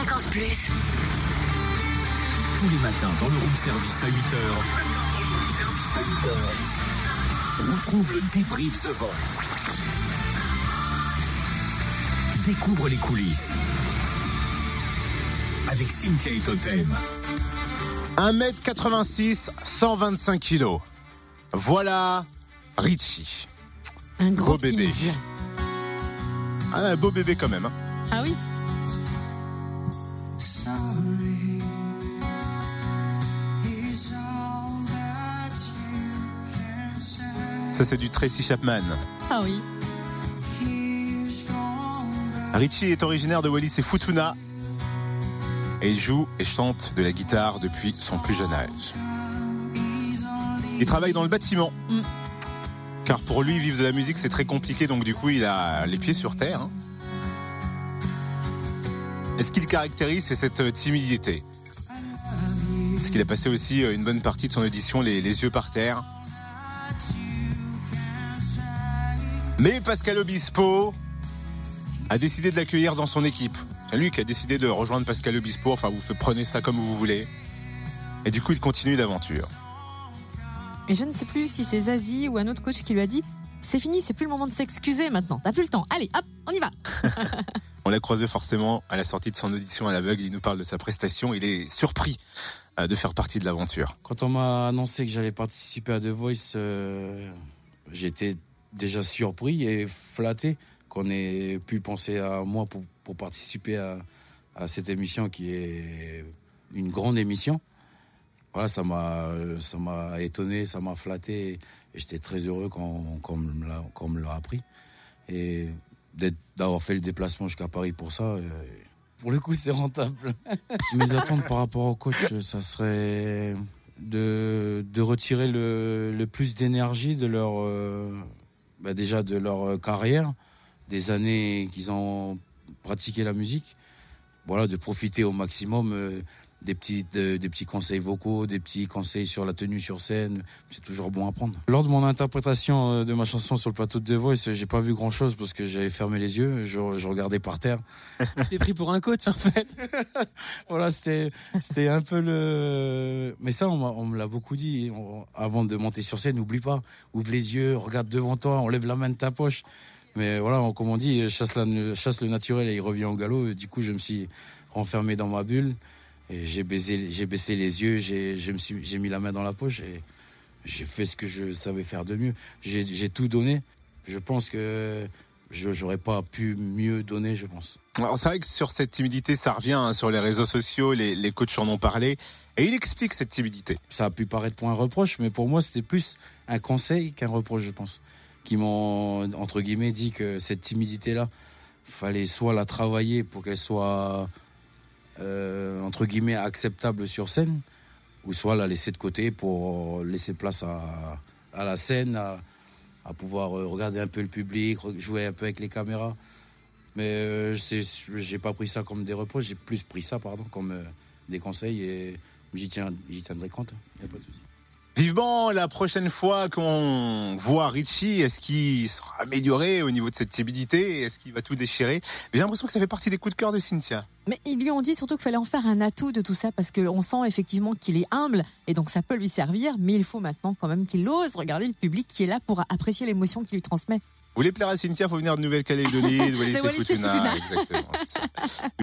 Fréquence Plus. Tous les matins dans le room service à 8h. Retrouve le débrief The Voice. Découvre les coulisses. Avec Cynthia et Totem. 1m86, 125 kilos. Voilà Richie. Un gros Beau bébé. Ah, un beau bébé quand même. hein. Ah oui Ça, c'est du Tracy Chapman. Ah oui. Richie est originaire de Wallis et Futuna. Et il joue et chante de la guitare depuis son plus jeune âge. Il travaille dans le bâtiment. Mm. Car pour lui, vivre de la musique, c'est très compliqué, donc du coup, il a les pieds sur terre. hein. Et ce qu'il caractérise, c'est cette timidité. Parce qu'il a passé aussi une bonne partie de son audition les, les yeux par terre. Mais Pascal Obispo a décidé de l'accueillir dans son équipe. C'est lui qui a décidé de rejoindre Pascal Obispo. Enfin, vous prenez ça comme vous voulez. Et du coup, il continue l'aventure. Et je ne sais plus si c'est Zazie ou un autre coach qui lui a dit c'est fini, c'est plus le moment de s'excuser maintenant. T'as plus le temps. Allez, hop, on y va. On l'a croisé forcément à la sortie de son audition à l'aveugle. Il nous parle de sa prestation. Il est surpris euh, de faire partie de l'aventure. Quand on m'a annoncé que j'allais participer à The Voice, euh, j'étais déjà surpris et flatté qu'on ait pu penser à moi pour, participer à, cette émission qui est une grande émission. Voilà, ça m'a, ça m'a étonné, ça m'a flatté et j'étais très heureux quand, on me l'a- appris. Et d'avoir fait le déplacement jusqu'à Paris pour ça, euh, pour le coup, c'est rentable. Mes attentes par rapport au coach, ça serait de, de retirer le, le plus d'énergie de leur, euh, bah déjà de leur euh, carrière, des années qu'ils ont pratiqué la musique. Voilà, de profiter au maximum euh, des petits, de- des petits conseils vocaux, des petits conseils sur la tenue sur scène. C'est toujours bon à prendre. Lors de mon interprétation euh, de ma chanson sur le plateau de The Voice, j'ai pas vu grand chose parce que j'avais fermé les yeux, je, je regardais par terre. T'es pris pour un coach en fait. voilà, c'était c'était un peu le. Mais ça, on, me l'a beaucoup dit. On- avant de monter sur scène, n'oublie pas, ouvre les yeux, regarde devant toi, enlève la main de ta poche. Mais voilà, on- comme on dit, chasse, la, chasse le naturel et il revient au galop. Et du coup, je me suis renfermé dans ma bulle j'ai baissé, j'ai baissé les yeux, j'ai, je me suis, j'ai mis la main dans la poche et j'ai fait ce que je savais faire de mieux. J'ai, j'ai tout donné. Je pense que je j'aurais pas pu mieux donner, je pense. Alors c'est vrai que sur cette timidité, ça revient hein, sur les réseaux sociaux, les, les coachs en ont parlé, et il explique cette timidité. ça a pu paraître pour un reproche, mais pour moi, c'était plus un conseil qu'un reproche, je pense. Qui m'ont, entre guillemets, dit que cette timidité-là, fallait soit la travailler pour qu'elle soit, euh, entre guillemets, acceptable sur scène, ou soit la laisser de côté pour laisser place à, la scène, à, pouvoir euh, regarder un peu le public, jouer un peu avec les caméras. Mais euh, c'est- j'ai pas pris ça comme des reproches, j'ai plus pris ça, pardon, comme euh, des conseils et j'y tiendrai compte. Y a pas de souci. Vivement la prochaine fois qu'on voit Richie, est-ce qu'il sera amélioré au niveau de cette timidité Est-ce qu'il va tout déchirer? J'ai l'impression que ça fait partie des coups de cœur de Cynthia. Mais ils lui ont dit surtout qu'il fallait en faire un atout de tout ça parce qu'on sent effectivement qu'il est humble et donc ça peut lui servir. Mais il faut maintenant quand même qu'il ose regarder le public qui est là pour apprécier l'émotion qu'il lui transmet. Vous voulez plaire à Cynthia, faut venir de Nouvelle-Calédonie, de Wallis et Futuna. Exactement.